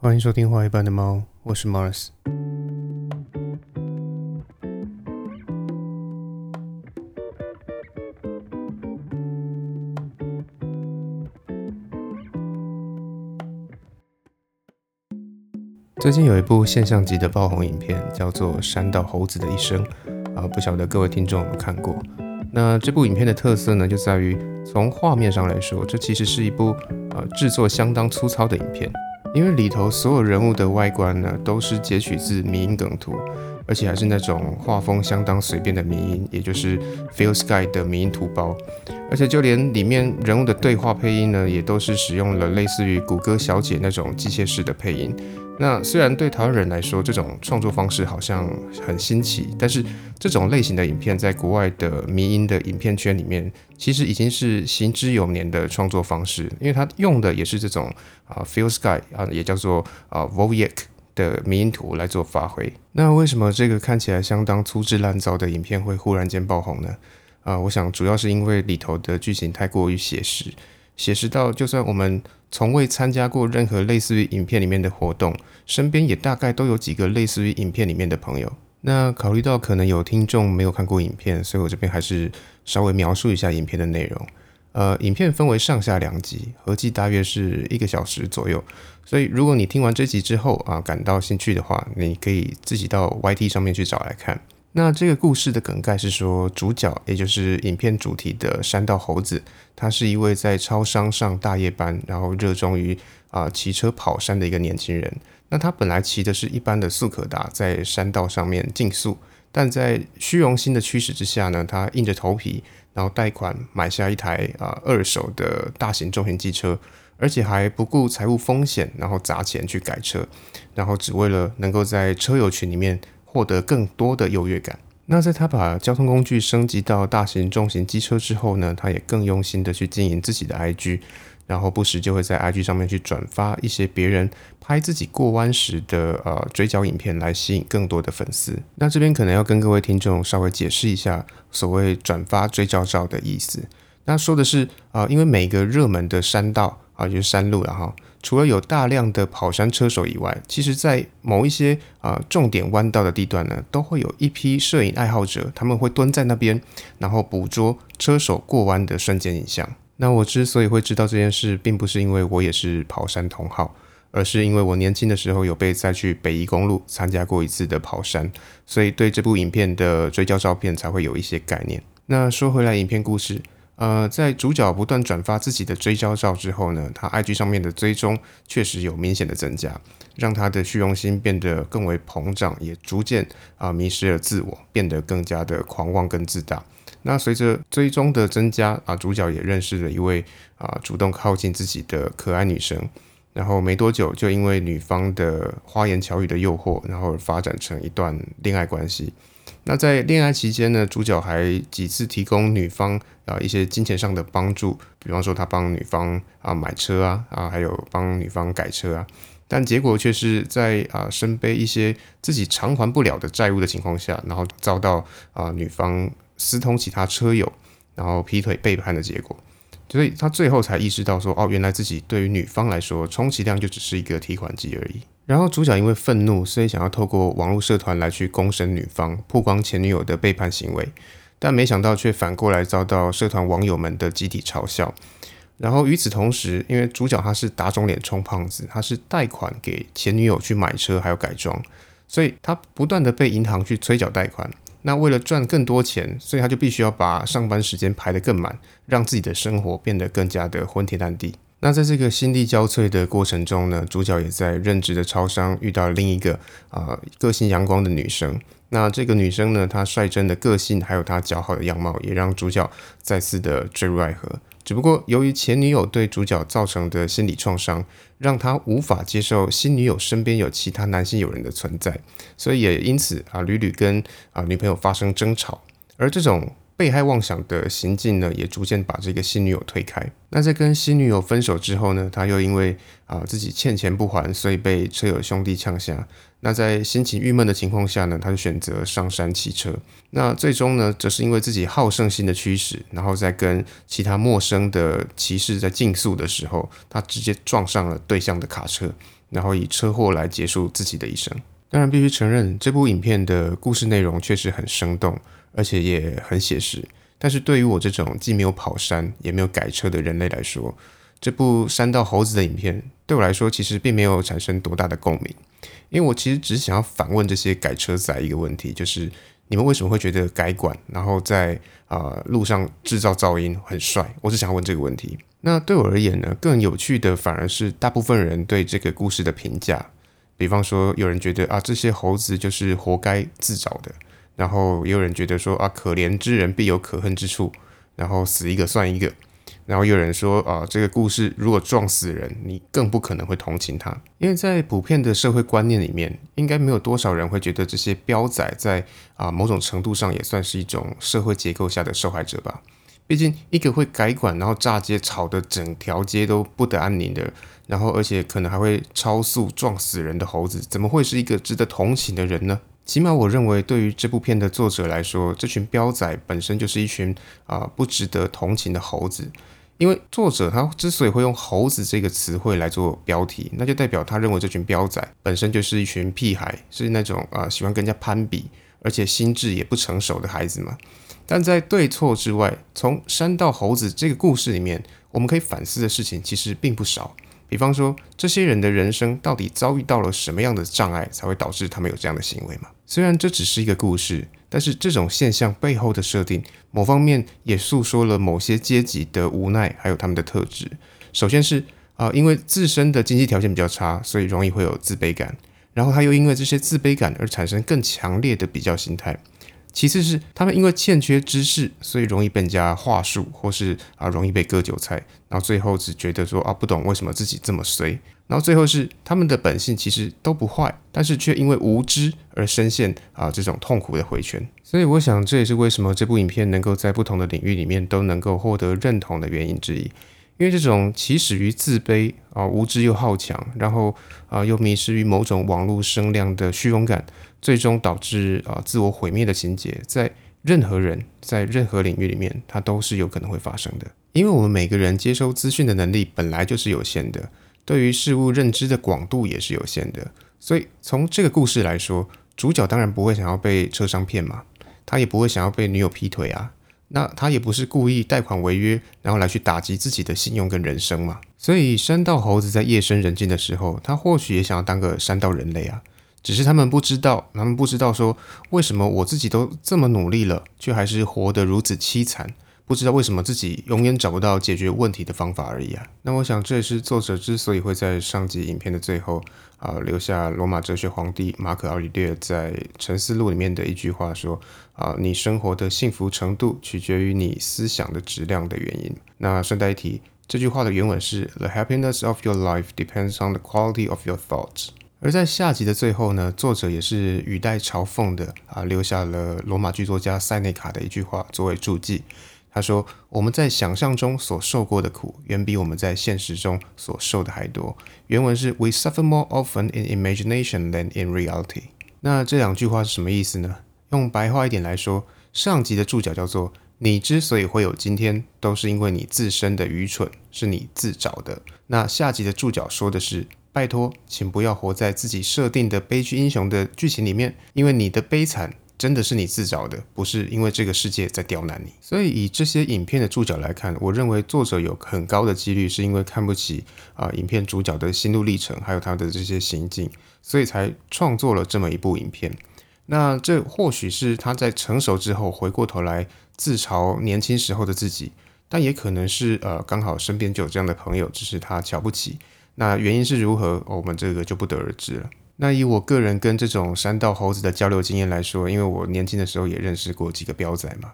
欢迎收听《画一般的猫》，我是 Mars。最近有一部现象级的爆红影片，叫做《山道猴子的一生》啊，不晓得各位听众有没有看过？那这部影片的特色呢，就在于从画面上来说，这其实是一部呃制作相当粗糙的影片，因为里头所有人物的外观呢，都是截取自迷因梗图，而且还是那种画风相当随便的迷音，也就是 Feel Sky 的迷音图包，而且就连里面人物的对话配音呢，也都是使用了类似于谷歌小姐那种机械式的配音。那虽然对台湾人来说，这种创作方式好像很新奇，但是这种类型的影片在国外的迷音的影片圈里面，其实已经是行之有年的创作方式，因为它用的也是这种啊 Feel Sky 啊，也叫做啊 Voyek 的迷音图来做发挥。那为什么这个看起来相当粗制滥造的影片会忽然间爆红呢？啊，我想主要是因为里头的剧情太过于写实。写实到，就算我们从未参加过任何类似于影片里面的活动，身边也大概都有几个类似于影片里面的朋友。那考虑到可能有听众没有看过影片，所以我这边还是稍微描述一下影片的内容。呃，影片分为上下两集，合计大约是一个小时左右。所以如果你听完这集之后啊，感到兴趣的话，你可以自己到 YT 上面去找来看。那这个故事的梗概是说，主角也就是影片主题的山道猴子，他是一位在超商上大夜班，然后热衷于啊骑车跑山的一个年轻人。那他本来骑的是一般的速可达，在山道上面竞速，但在虚荣心的驱使之下呢，他硬着头皮，然后贷款买下一台啊二手的大型重型机车，而且还不顾财务风险，然后砸钱去改车，然后只为了能够在车友群里面。获得更多的优越感。那在他把交通工具升级到大型重型机车之后呢，他也更用心的去经营自己的 IG，然后不时就会在 IG 上面去转发一些别人拍自己过弯时的呃追焦影片，来吸引更多的粉丝。那这边可能要跟各位听众稍微解释一下所谓转发追焦照的意思。那说的是啊，因为每个热门的山道啊，就是山路了哈。除了有大量的跑山车手以外，其实，在某一些啊重点弯道的地段呢，都会有一批摄影爱好者，他们会蹲在那边，然后捕捉车手过弯的瞬间影像。那我之所以会知道这件事，并不是因为我也是跑山同好，而是因为我年轻的时候有被载去北宜公路参加过一次的跑山，所以对这部影片的追焦照片才会有一些概念。那说回来，影片故事。呃，在主角不断转发自己的追焦照之后呢，他 IG 上面的追踪确实有明显的增加，让他的虚荣心变得更为膨胀，也逐渐啊迷失了自我，变得更加的狂妄跟自大。那随着追踪的增加啊，主角也认识了一位啊主动靠近自己的可爱女生，然后没多久就因为女方的花言巧语的诱惑，然后发展成一段恋爱关系。那在恋爱期间呢，主角还几次提供女方啊一些金钱上的帮助，比方说他帮女方啊买车啊啊，还有帮女方改车啊，但结果却是在啊身背一些自己偿还不了的债务的情况下，然后遭到啊女方私通其他车友，然后劈腿背叛的结果，所以他最后才意识到说，哦，原来自己对于女方来说，充其量就只是一个提款机而已。然后主角因为愤怒，所以想要透过网络社团来去公审女方，曝光前女友的背叛行为，但没想到却反过来遭到社团网友们的集体嘲笑。然后与此同时，因为主角他是打肿脸充胖子，他是贷款给前女友去买车还有改装，所以他不断的被银行去催缴贷款。那为了赚更多钱，所以他就必须要把上班时间排得更满，让自己的生活变得更加的昏天暗地。那在这个心力交瘁的过程中呢，主角也在任职的超商遇到另一个啊个性阳光的女生。那这个女生呢，她率真的个性还有她姣好的样貌，也让主角再次的坠入爱河。只不过由于前女友对主角造成的心理创伤，让他无法接受新女友身边有其他男性友人的存在，所以也因此啊屡屡跟啊女朋友发生争吵。而这种。被害妄想的行径呢，也逐渐把这个新女友推开。那在跟新女友分手之后呢，他又因为啊自己欠钱不还，所以被车友兄弟呛下。那在心情郁闷的情况下呢，他就选择上山骑车。那最终呢，则是因为自己好胜心的驱使，然后在跟其他陌生的骑士在竞速的时候，他直接撞上了对向的卡车，然后以车祸来结束自己的一生。当然，必须承认，这部影片的故事内容确实很生动，而且也很写实。但是对于我这种既没有跑山也没有改车的人类来说，这部山道猴子的影片对我来说其实并没有产生多大的共鸣。因为我其实只是想要反问这些改车仔一个问题，就是你们为什么会觉得改管然后在啊路上制造噪音很帅？我只想问这个问题。那对我而言呢，更有趣的反而是大部分人对这个故事的评价。比方说，有人觉得啊，这些猴子就是活该自找的；然后也有人觉得说啊，可怜之人必有可恨之处，然后死一个算一个；然后有人说啊，这个故事如果撞死人，你更不可能会同情他，因为在普遍的社会观念里面，应该没有多少人会觉得这些彪仔在啊某种程度上也算是一种社会结构下的受害者吧。毕竟，一个会改管，然后炸街吵得整条街都不得安宁的，然后而且可能还会超速撞死人的猴子，怎么会是一个值得同情的人呢？起码我认为，对于这部片的作者来说，这群彪仔本身就是一群啊不值得同情的猴子。因为作者他之所以会用“猴子”这个词汇来做标题，那就代表他认为这群彪仔本身就是一群屁孩，是那种啊喜欢跟人家攀比，而且心智也不成熟的孩子嘛。但在对错之外，从山到猴子这个故事里面，我们可以反思的事情其实并不少。比方说，这些人的人生到底遭遇到了什么样的障碍，才会导致他们有这样的行为嘛？虽然这只是一个故事，但是这种现象背后的设定，某方面也诉说了某些阶级的无奈，还有他们的特质。首先是啊，因为自身的经济条件比较差，所以容易会有自卑感，然后他又因为这些自卑感而产生更强烈的比较心态。其次是他们因为欠缺知识，所以容易被人家话术，或是啊容易被割韭菜，然后最后只觉得说啊不懂为什么自己这么衰，然后最后是他们的本性其实都不坏，但是却因为无知而深陷啊这种痛苦的回圈。所以我想这也是为什么这部影片能够在不同的领域里面都能够获得认同的原因之一。因为这种起始于自卑啊无知又好强，然后啊又迷失于某种网络声量的虚荣感。最终导致啊自我毁灭的情节，在任何人，在任何领域里面，它都是有可能会发生的。因为我们每个人接收资讯的能力本来就是有限的，对于事物认知的广度也是有限的。所以从这个故事来说，主角当然不会想要被车商骗嘛，他也不会想要被女友劈腿啊，那他也不是故意贷款违约，然后来去打击自己的信用跟人生嘛。所以山道猴子在夜深人静的时候，他或许也想要当个山道人类啊。只是他们不知道，他们不知道说为什么我自己都这么努力了，却还是活得如此凄惨，不知道为什么自己永远找不到解决问题的方法而已啊。那我想这也是作者之所以会在上集影片的最后啊留下罗马哲学皇帝马可奥里略在《沉思录》里面的一句话说啊，你生活的幸福程度取决于你思想的质量的原因。那顺带一提，这句话的原文是 The happiness of your life depends on the quality of your thoughts。而在下集的最后呢，作者也是语带嘲讽的啊，留下了罗马剧作家塞内卡的一句话作为注记。他说：“我们在想象中所受过的苦，远比我们在现实中所受的还多。”原文是 “We suffer more often in imagination than in reality。”那这两句话是什么意思呢？用白话一点来说，上集的注脚叫做“你之所以会有今天，都是因为你自身的愚蠢，是你自找的。”那下集的注脚说的是。拜托，请不要活在自己设定的悲剧英雄的剧情里面，因为你的悲惨真的是你自找的，不是因为这个世界在刁难你。所以以这些影片的注脚来看，我认为作者有很高的几率是因为看不起啊影片主角的心路历程，还有他的这些行径，所以才创作了这么一部影片。那这或许是他在成熟之后回过头来自嘲年轻时候的自己，但也可能是呃刚好身边就有这样的朋友，只是他瞧不起。那原因是如何，我们这个就不得而知了。那以我个人跟这种山道猴子的交流经验来说，因为我年轻的时候也认识过几个彪仔嘛。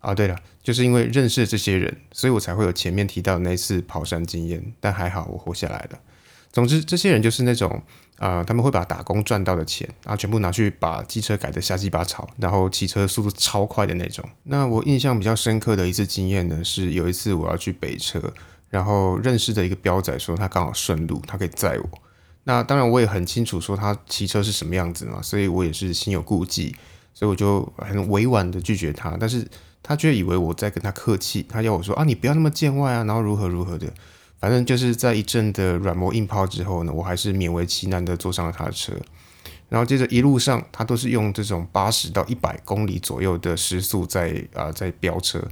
啊，对了，就是因为认识这些人，所以我才会有前面提到那次跑山经验。但还好我活下来了。总之，这些人就是那种啊，他们会把打工赚到的钱，然后全部拿去把机车改的瞎鸡巴吵，然后骑车速度超快的那种。那我印象比较深刻的一次经验呢，是有一次我要去北车，然后认识的一个标仔说他刚好顺路，他可以载我。那当然我也很清楚说他骑车是什么样子嘛，所以我也是心有顾忌，所以我就很委婉的拒绝他。但是他却以为我在跟他客气，他要我说啊，你不要那么见外啊，然后如何如何的。反正就是在一阵的软磨硬泡之后呢，我还是勉为其难的坐上了他的车，然后接着一路上他都是用这种八十到一百公里左右的时速在啊在飙车。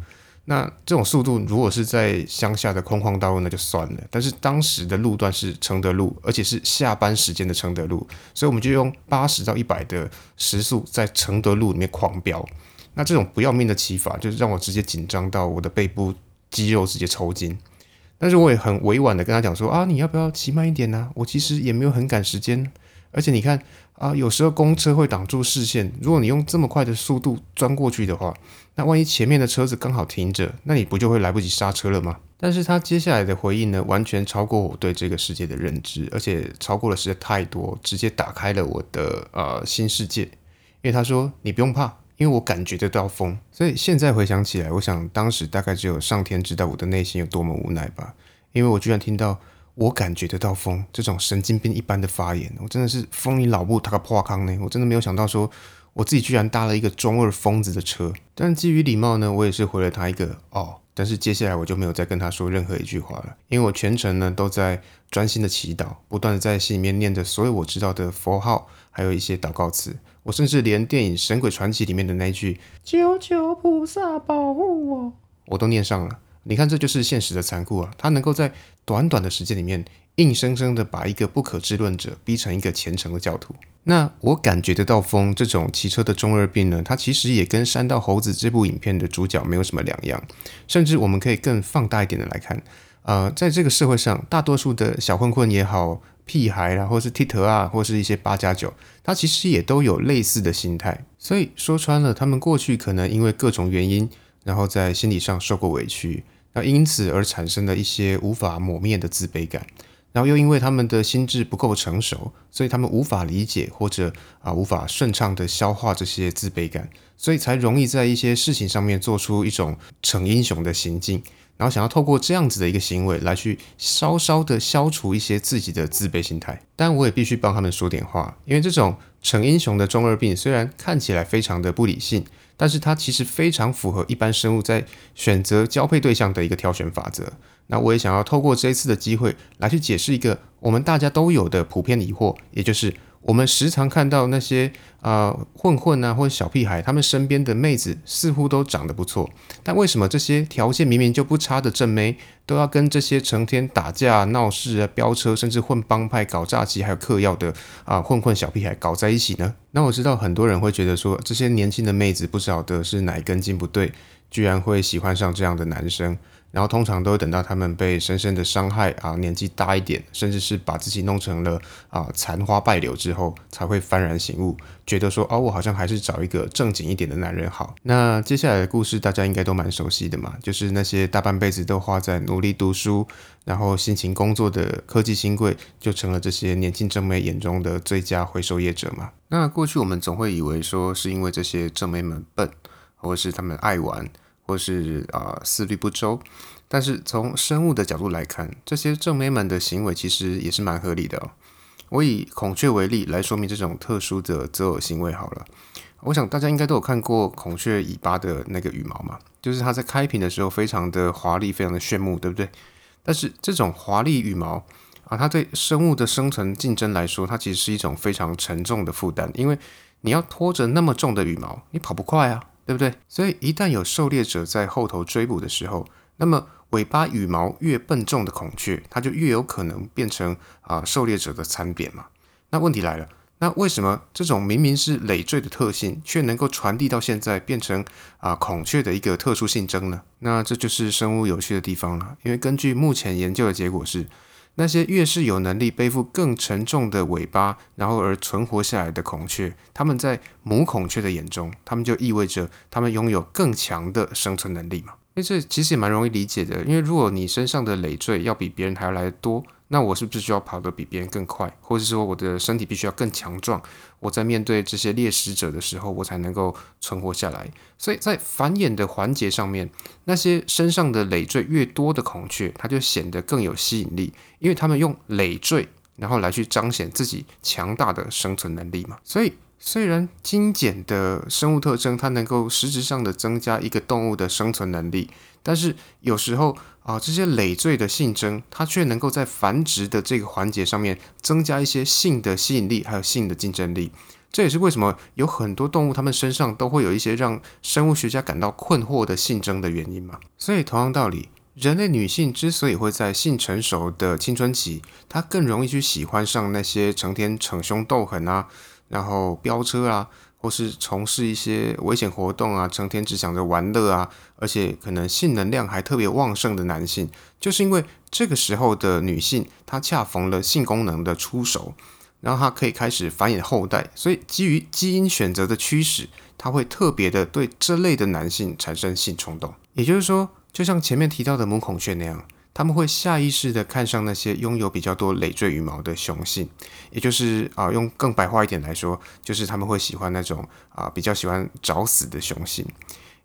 那这种速度如果是在乡下的空旷道路那就算了，但是当时的路段是承德路，而且是下班时间的承德路，所以我们就用八十到一百的时速在承德路里面狂飙。那这种不要命的骑法，就是让我直接紧张到我的背部肌肉直接抽筋。但是我也很委婉的跟他讲说啊，你要不要骑慢一点呢？我其实也没有很赶时间，而且你看啊，有时候公车会挡住视线，如果你用这么快的速度钻过去的话，那万一前面的车子刚好停着，那你不就会来不及刹车了吗？但是他接下来的回应呢，完全超过我对这个世界的认知，而且超过了实在太多，直接打开了我的呃新世界。因为他说你不用怕。因为我感觉得到风，所以现在回想起来，我想当时大概只有上天知道我的内心有多么无奈吧。因为我居然听到我感觉得到风这种神经病一般的发言，我真的是疯你老母，他个破康呢！我真的没有想到说我自己居然搭了一个中二疯子的车。但基于礼貌呢，我也是回了他一个哦。但是接下来我就没有再跟他说任何一句话了，因为我全程呢都在专心的祈祷，不断的在心里面念着所有我知道的佛号，还有一些祷告词。我甚至连电影《神鬼传奇》里面的那句“求求菩萨保护我”，我都念上了。你看，这就是现实的残酷啊！他能够在短短的时间里面，硬生生的把一个不可知论者逼成一个虔诚的教徒。那我感觉得到风这种骑车的中二病呢，它其实也跟《山道猴子》这部影片的主角没有什么两样。甚至我们可以更放大一点的来看，呃，在这个社会上，大多数的小混混也好。屁孩啦，或是剃头啊，或是一些八加九，他其实也都有类似的心态。所以说穿了，他们过去可能因为各种原因，然后在心理上受过委屈，那因此而产生了一些无法抹灭的自卑感。然后又因为他们的心智不够成熟，所以他们无法理解或者啊无法顺畅的消化这些自卑感，所以才容易在一些事情上面做出一种逞英雄的行径。然后想要透过这样子的一个行为来去稍稍的消除一些自己的自卑心态，但我也必须帮他们说点话，因为这种逞英雄的中二病虽然看起来非常的不理性，但是它其实非常符合一般生物在选择交配对象的一个挑选法则。那我也想要透过这一次的机会来去解释一个我们大家都有的普遍疑惑，也就是。我们时常看到那些呃混混啊或者小屁孩，他们身边的妹子似乎都长得不错，但为什么这些条件明明就不差的正妹，都要跟这些成天打架闹事啊、飙车，甚至混帮派、搞诈欺还有嗑药的啊混混小屁孩搞在一起呢？那我知道很多人会觉得说，这些年轻的妹子不晓得是哪根筋不对，居然会喜欢上这样的男生。然后通常都会等到他们被深深的伤害啊，年纪大一点，甚至是把自己弄成了啊残花败柳之后，才会幡然醒悟，觉得说哦，我好像还是找一个正经一点的男人好。那接下来的故事大家应该都蛮熟悉的嘛，就是那些大半辈子都花在努努力读书，然后辛勤工作的科技新贵，就成了这些年轻正妹眼中的最佳回收业者嘛。那过去我们总会以为说是因为这些正妹们笨，或是他们爱玩。或是啊思虑不周，但是从生物的角度来看，这些正妹们的行为其实也是蛮合理的哦。我以孔雀为例来说明这种特殊的择偶行为好了。我想大家应该都有看过孔雀尾巴的那个羽毛嘛，就是它在开屏的时候非常的华丽，非常的炫目，对不对？但是这种华丽羽毛啊，它对生物的生存竞争来说，它其实是一种非常沉重的负担，因为你要拖着那么重的羽毛，你跑不快啊。对不对？所以一旦有狩猎者在后头追捕的时候，那么尾巴羽毛越笨重的孔雀，它就越有可能变成啊狩猎者的餐扁嘛。那问题来了，那为什么这种明明是累赘的特性，却能够传递到现在变成啊孔雀的一个特殊性征呢？那这就是生物有趣的地方了。因为根据目前研究的结果是。那些越是有能力背负更沉重的尾巴，然后而存活下来的孔雀，他们在母孔雀的眼中，他们就意味着他们拥有更强的生存能力嘛？因为这其实也蛮容易理解的，因为如果你身上的累赘要比别人还要来得多，那我是不是需要跑得比别人更快，或者说我的身体必须要更强壮？我在面对这些猎食者的时候，我才能够存活下来。所以在繁衍的环节上面，那些身上的累赘越多的孔雀，它就显得更有吸引力，因为它们用累赘，然后来去彰显自己强大的生存能力嘛。所以。虽然精简的生物特征，它能够实质上的增加一个动物的生存能力，但是有时候啊，这些累赘的性征，它却能够在繁殖的这个环节上面增加一些性的吸引力，还有性的竞争力。这也是为什么有很多动物它们身上都会有一些让生物学家感到困惑的性征的原因嘛。所以同样道理，人类女性之所以会在性成熟的青春期，她更容易去喜欢上那些成天逞凶斗狠啊。然后飙车啊，或是从事一些危险活动啊，成天只想着玩乐啊，而且可能性能量还特别旺盛的男性，就是因为这个时候的女性她恰逢了性功能的出熟，然后她可以开始繁衍后代，所以基于基因选择的驱使，她会特别的对这类的男性产生性冲动。也就是说，就像前面提到的母孔雀那样。他们会下意识的看上那些拥有比较多累赘羽毛的雄性，也就是啊，用更白话一点来说，就是他们会喜欢那种啊比较喜欢找死的雄性，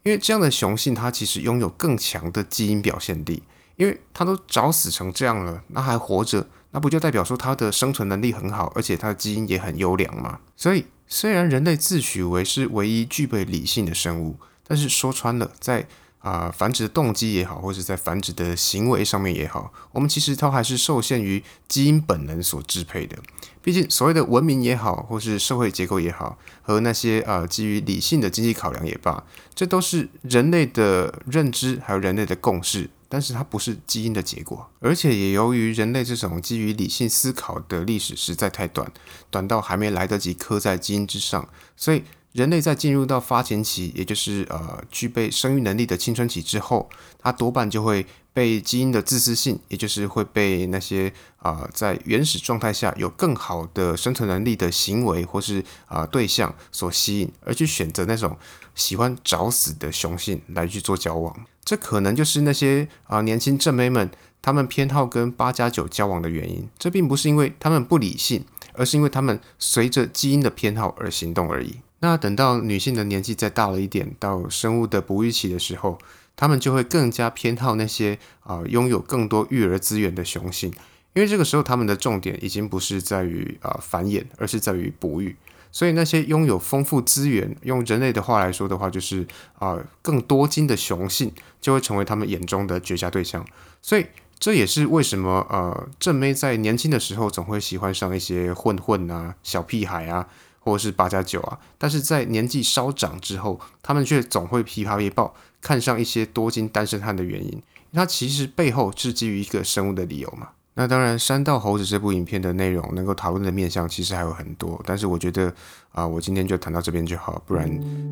因为这样的雄性它其实拥有更强的基因表现力，因为它都找死成这样了，那还活着，那不就代表说它的生存能力很好，而且它的基因也很优良吗？所以虽然人类自诩为是唯一具备理性的生物，但是说穿了，在啊，繁殖的动机也好，或者在繁殖的行为上面也好，我们其实都还是受限于基因本能所支配的。毕竟，所谓的文明也好，或是社会结构也好，和那些啊基于理性的经济考量也罢，这都是人类的认知还有人类的共识，但是它不是基因的结果。而且也由于人类这种基于理性思考的历史实在太短，短到还没来得及刻在基因之上，所以。人类在进入到发情期，也就是呃具备生育能力的青春期之后，它多半就会被基因的自私性，也就是会被那些啊在原始状态下有更好的生存能力的行为或是啊对象所吸引，而去选择那种喜欢找死的雄性来去做交往。这可能就是那些啊年轻正妹们他们偏好跟八加九交往的原因。这并不是因为他们不理性，而是因为他们随着基因的偏好而行动而已。那等到女性的年纪再大了一点，到生物的哺育期的时候，她们就会更加偏好那些啊拥有更多育儿资源的雄性，因为这个时候他们的重点已经不是在于啊繁衍，而是在于哺育。所以那些拥有丰富资源，用人类的话来说的话，就是啊更多金的雄性就会成为他们眼中的绝佳对象。所以这也是为什么呃正妹在年轻的时候总会喜欢上一些混混啊、小屁孩啊。或是八加九啊，但是在年纪稍长之后，他们却总会琵琶一报看上一些多金单身汉的原因，它其实背后是基于一个生物的理由嘛。那当然，《山道猴子》这部影片的内容能够讨论的面向其实还有很多，但是我觉得啊，我今天就谈到这边就好，不然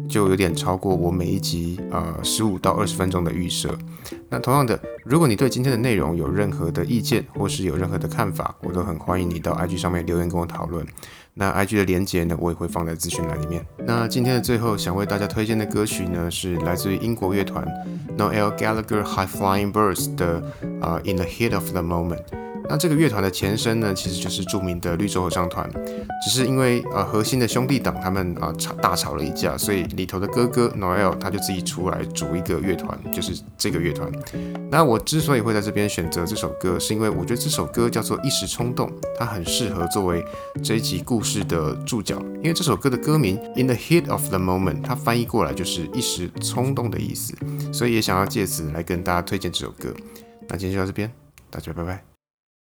就有点超过我每一集呃十五到二十分钟的预设。那同样的，如果你对今天的内容有任何的意见，或是有任何的看法，我都很欢迎你到 IG 上面留言跟我讨论。那 IG 的连接呢，我也会放在资讯栏里面。那今天的最后，想为大家推荐的歌曲呢，是来自于英国乐团 Noel Gallagher High Flying Birds 的啊 In the Heat of the Moment。那这个乐团的前身呢，其实就是著名的绿洲合唱团，只是因为呃核心的兄弟党他们啊吵大吵了一架，所以里头的哥哥 Noel 他就自己出来组一个乐团，就是这个乐团。那我之所以会在这边选择这首歌，是因为我觉得这首歌叫做《一时冲动》，它很适合作为这一集故事的注脚，因为这首歌的歌名 In the Heat of the Moment，它翻译过来就是一时冲动的意思，所以也想要借此来跟大家推荐这首歌。那今天就到这边，大家拜拜。